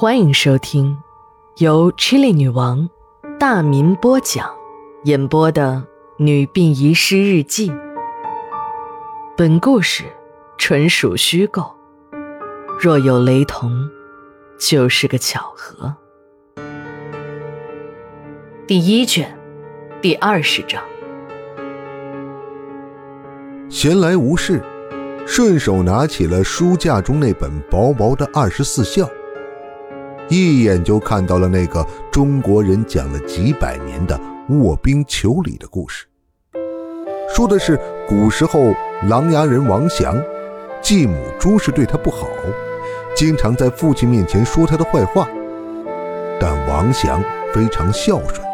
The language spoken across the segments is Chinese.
欢迎收听由 Chili 女王大民播讲、演播的《女病遗失日记》。本故事纯属虚构，若有雷同，就是个巧合。第一卷，第二十章。闲来无事，顺手拿起了书架中那本薄薄的《二十四孝》。一眼就看到了那个中国人讲了几百年的卧冰求鲤的故事，说的是古时候琅琊人王祥，继母朱氏对他不好，经常在父亲面前说他的坏话，但王祥非常孝顺。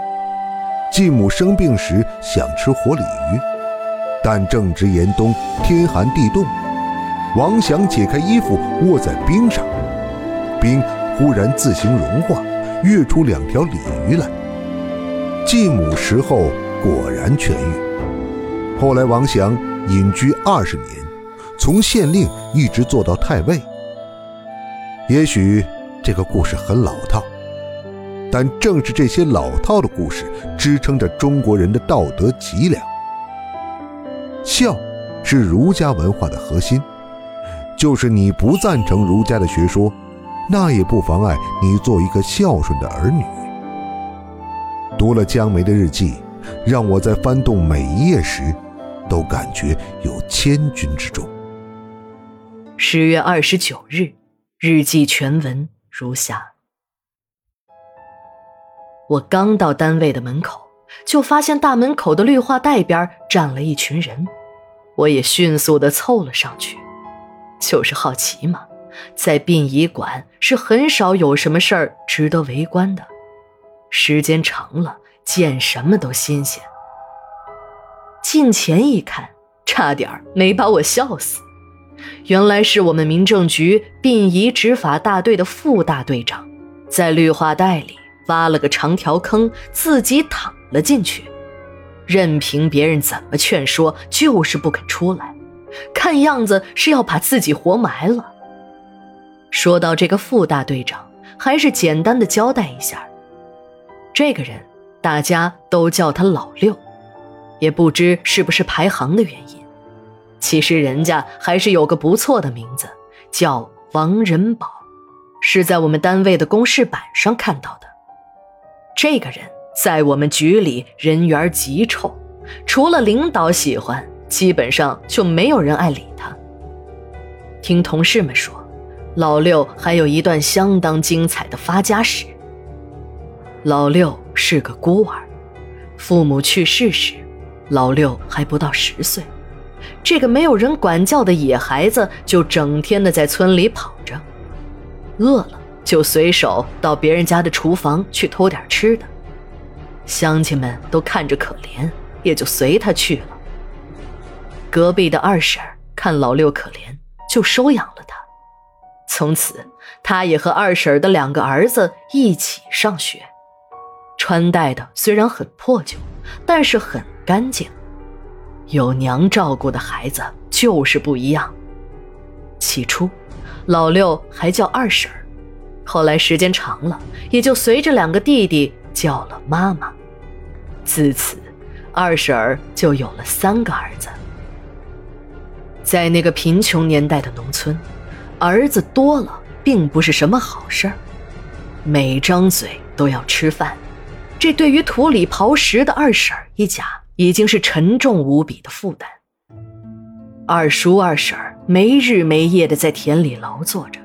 继母生病时想吃活鲤鱼，但正值严冬，天寒地冻，王祥解开衣服卧在冰上，冰。忽然自行融化，跃出两条鲤鱼来。继母食后果然痊愈。后来王祥隐居二十年，从县令一直做到太尉。也许这个故事很老套，但正是这些老套的故事支撑着中国人的道德脊梁。孝是儒家文化的核心，就是你不赞成儒家的学说。那也不妨碍你做一个孝顺的儿女。读了江梅的日记，让我在翻动每一页时，都感觉有千钧之重。十月二十九日，日记全文如下：我刚到单位的门口，就发现大门口的绿化带边站了一群人，我也迅速的凑了上去，就是好奇嘛。在殡仪馆是很少有什么事儿值得围观的，时间长了，见什么都新鲜。近前一看，差点没把我笑死。原来是我们民政局殡仪执法大队的副大队长，在绿化带里挖了个长条坑，自己躺了进去，任凭别人怎么劝说，就是不肯出来，看样子是要把自己活埋了。说到这个副大队长，还是简单的交代一下。这个人大家都叫他老六，也不知是不是排行的原因。其实人家还是有个不错的名字，叫王仁宝，是在我们单位的公示板上看到的。这个人在我们局里人缘极臭，除了领导喜欢，基本上就没有人爱理他。听同事们说。老六还有一段相当精彩的发家史。老六是个孤儿，父母去世时，老六还不到十岁。这个没有人管教的野孩子，就整天的在村里跑着，饿了就随手到别人家的厨房去偷点吃的。乡亲们都看着可怜，也就随他去了。隔壁的二婶看老六可怜，就收养了他。从此，他也和二婶的两个儿子一起上学，穿戴的虽然很破旧，但是很干净。有娘照顾的孩子就是不一样。起初，老六还叫二婶后来时间长了，也就随着两个弟弟叫了妈妈。自此，二婶就有了三个儿子。在那个贫穷年代的农村。儿子多了，并不是什么好事儿，每张嘴都要吃饭，这对于土里刨食的二婶一家已经是沉重无比的负担。二叔二婶没日没夜的在田里劳作着，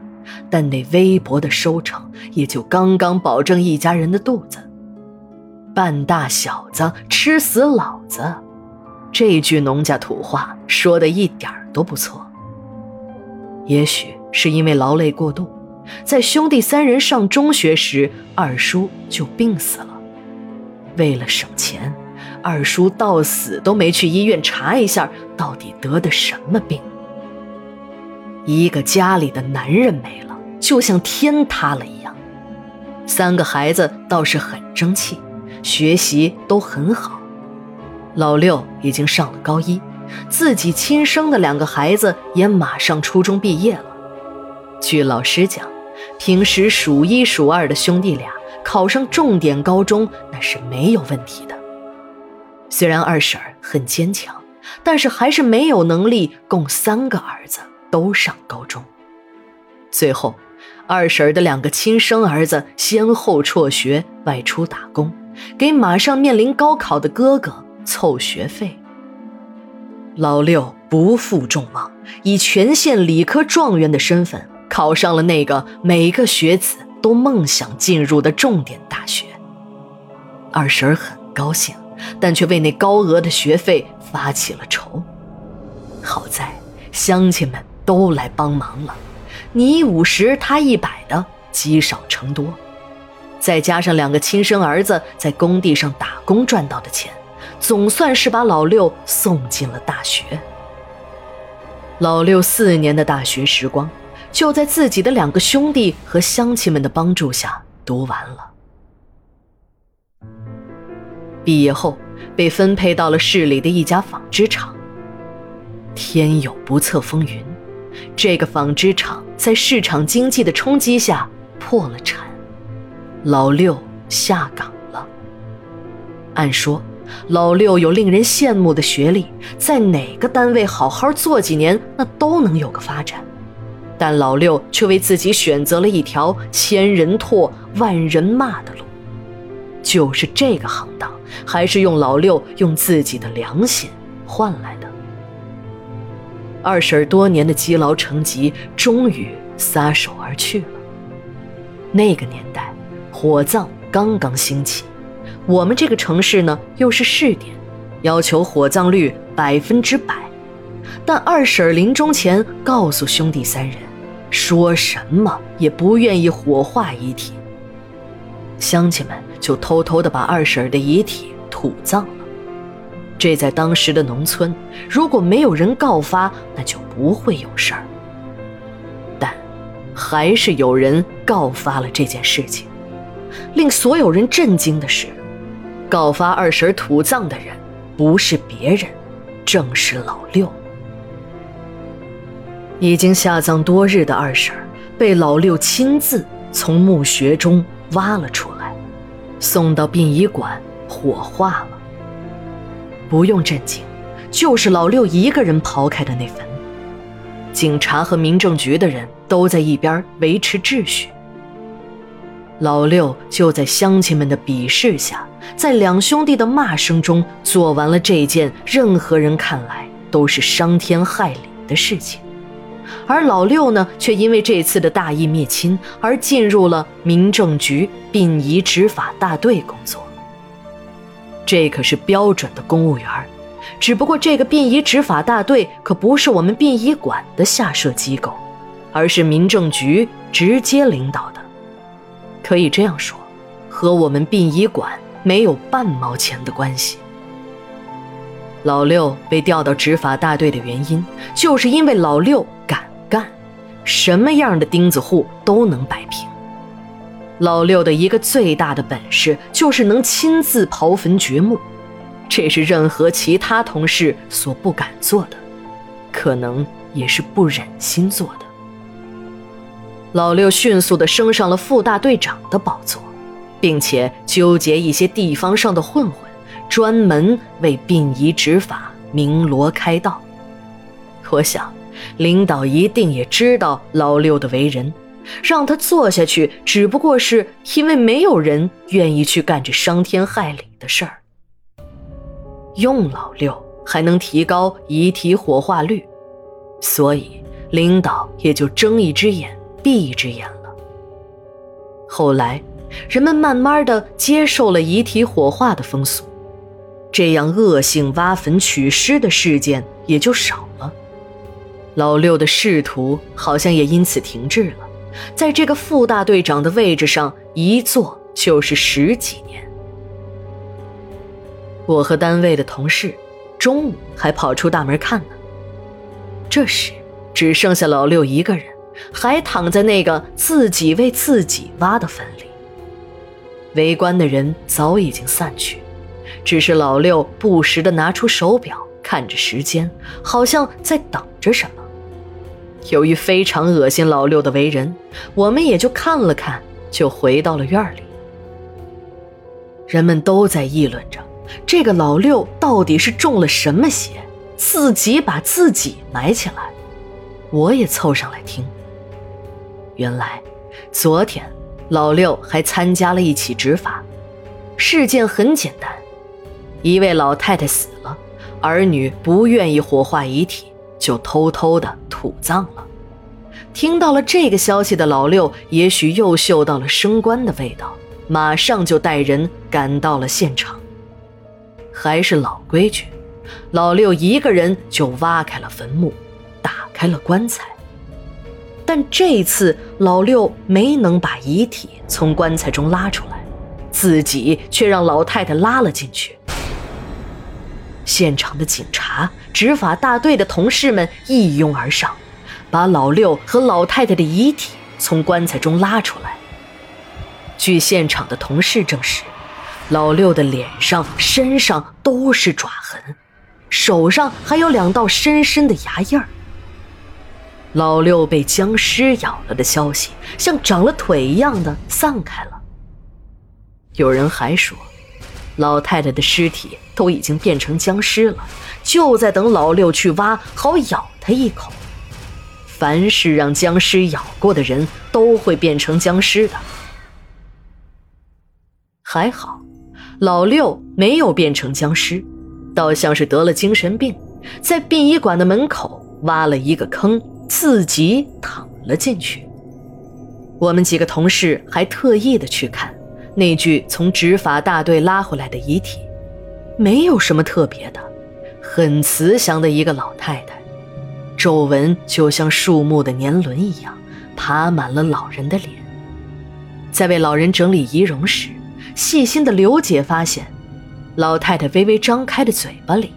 但那微薄的收成也就刚刚保证一家人的肚子。半大小子吃死老子，这句农家土话说的一点都不错。也许。是因为劳累过度，在兄弟三人上中学时，二叔就病死了。为了省钱，二叔到死都没去医院查一下到底得的什么病。一个家里的男人没了，就像天塌了一样。三个孩子倒是很争气，学习都很好。老六已经上了高一，自己亲生的两个孩子也马上初中毕业了。据老师讲，平时数一数二的兄弟俩考上重点高中那是没有问题的。虽然二婶儿很坚强，但是还是没有能力供三个儿子都上高中。最后，二婶儿的两个亲生儿子先后辍学外出打工，给马上面临高考的哥哥凑学费。老六不负众望，以全县理科状元的身份考上了那个每个学子都梦想进入的重点大学。二婶很高兴，但却为那高额的学费发起了愁。好在乡亲们都来帮忙了，你五十，他一百的，积少成多，再加上两个亲生儿子在工地上打工赚到的钱。总算是把老六送进了大学。老六四年的大学时光，就在自己的两个兄弟和乡亲们的帮助下读完了。毕业后，被分配到了市里的一家纺织厂。天有不测风云，这个纺织厂在市场经济的冲击下破了产，老六下岗了。按说。老六有令人羡慕的学历，在哪个单位好好做几年，那都能有个发展。但老六却为自己选择了一条千人唾、万人骂的路。就是这个行当，还是用老六用自己的良心换来的。二婶多年的积劳成疾，终于撒手而去了。那个年代，火葬刚刚兴起。我们这个城市呢，又是试点，要求火葬率百分之百。但二婶临终前告诉兄弟三人，说什么也不愿意火化遗体。乡亲们就偷偷的把二婶的遗体土葬了。这在当时的农村，如果没有人告发，那就不会有事儿。但，还是有人告发了这件事情。令所有人震惊的是。告发二婶土葬的人，不是别人，正是老六。已经下葬多日的二婶被老六亲自从墓穴中挖了出来，送到殡仪馆火化了。不用震惊，就是老六一个人刨开的那坟。警察和民政局的人都在一边维持秩序。老六就在乡亲们的鄙视下，在两兄弟的骂声中，做完了这件任何人看来都是伤天害理的事情。而老六呢，却因为这次的大义灭亲而进入了民政局殡仪执法大队工作。这可是标准的公务员，只不过这个殡仪执法大队可不是我们殡仪馆的下设机构，而是民政局直接领导的。可以这样说，和我们殡仪馆没有半毛钱的关系。老六被调到执法大队的原因，就是因为老六干，什么样的钉子户都能摆平。老六的一个最大的本事，就是能亲自刨坟掘墓，这是任何其他同事所不敢做的，可能也是不忍心做的。老六迅速地升上了副大队长的宝座，并且纠结一些地方上的混混，专门为殡仪执法鸣锣开道。我想，领导一定也知道老六的为人，让他做下去，只不过是因为没有人愿意去干这伤天害理的事儿。用老六还能提高遗体火化率，所以领导也就睁一只眼。闭一只眼了。后来，人们慢慢的接受了遗体火化的风俗，这样恶性挖坟取尸的事件也就少了。老六的仕途好像也因此停滞了，在这个副大队长的位置上一坐就是十几年。我和单位的同事中午还跑出大门看呢。这时，只剩下老六一个人。还躺在那个自己为自己挖的坟里。围观的人早已经散去，只是老六不时地拿出手表看着时间，好像在等着什么。由于非常恶心老六的为人，我们也就看了看，就回到了院里。人们都在议论着，这个老六到底是中了什么邪，自己把自己埋起来。我也凑上来听。原来，昨天老六还参加了一起执法，事件很简单，一位老太太死了，儿女不愿意火化遗体，就偷偷的土葬了。听到了这个消息的老六，也许又嗅到了升官的味道。马上就带人赶到了现场。还是老规矩，老六一个人就挖开了坟墓，打开了棺材。但这次老六没能把遗体从棺材中拉出来，自己却让老太太拉了进去。现场的警察、执法大队的同事们一拥而上，把老六和老太太的遗体从棺材中拉出来。据现场的同事证实，老六的脸上、身上都是爪痕，手上还有两道深深的牙印儿。老六被僵尸咬了的消息，像长了腿一样的散开了。有人还说，老太太的尸体都已经变成僵尸了，就在等老六去挖，好咬他一口。凡是让僵尸咬过的人，都会变成僵尸的。还好，老六没有变成僵尸，倒像是得了精神病，在殡仪馆的门口挖了一个坑，自己躺了进去。我们几个同事还特意的去看那具从执法大队拉回来的遗体，没有什么特别的，很慈祥的一个老太太，皱纹就像树木的年轮一样，爬满了老人的脸。在为老人整理仪容时。细心的刘姐发现，老太太微微张开的嘴巴里，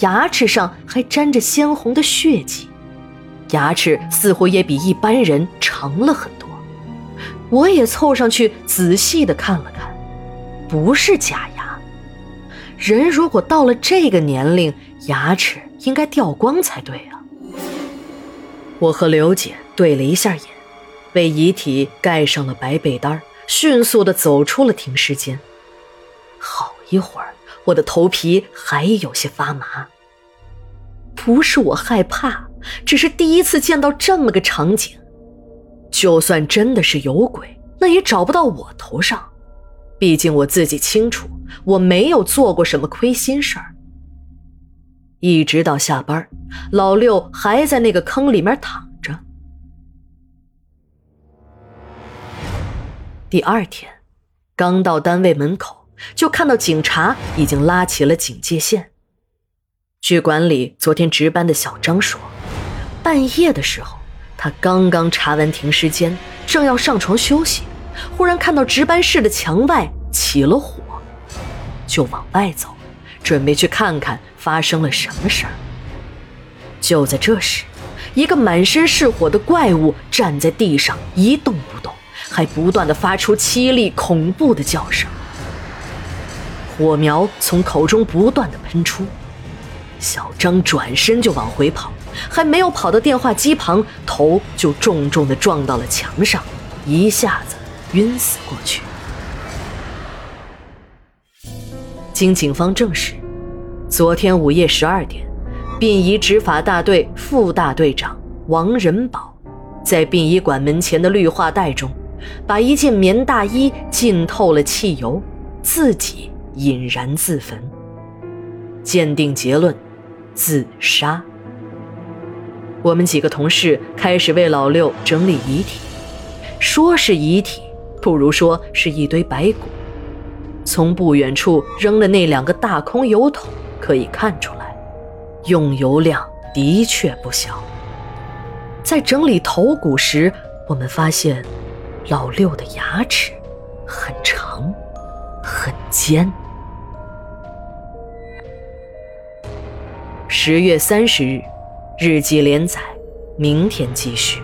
牙齿上还沾着鲜红的血迹，牙齿似乎也比一般人长了很多。我也凑上去仔细的看了看，不是假牙。人如果到了这个年龄，牙齿应该掉光才对啊。我和刘姐对了一下眼，为遗体盖上了白被单。迅速地走出了停尸间，好一会儿，我的头皮还有些发麻。不是我害怕，只是第一次见到这么个场景。就算真的是有鬼，那也找不到我头上。毕竟我自己清楚，我没有做过什么亏心事儿。一直到下班，老六还在那个坑里面躺着。第二天，刚到单位门口，就看到警察已经拉起了警戒线。据管理昨天值班的小张说，半夜的时候，他刚刚查完停尸间，正要上床休息，忽然看到值班室的墙外起了火，就往外走，准备去看看发生了什么事儿。就在这时，一个满身是火的怪物站在地上一动不动。还不断的发出凄厉恐怖的叫声，火苗从口中不断的喷出。小张转身就往回跑，还没有跑到电话机旁，头就重重的撞到了墙上，一下子晕死过去。经警方证实，昨天午夜十二点，殡仪执法大队副大队长王仁宝在殡仪馆门前的绿化带中。把一件棉大衣浸透了汽油，自己引燃自焚。鉴定结论：自杀。我们几个同事开始为老六整理遗体，说是遗体，不如说是一堆白骨。从不远处扔的那两个大空油桶可以看出来，用油量的确不小。在整理头骨时，我们发现。老六的牙齿很长，很尖。十月三十日，日记连载，明天继续。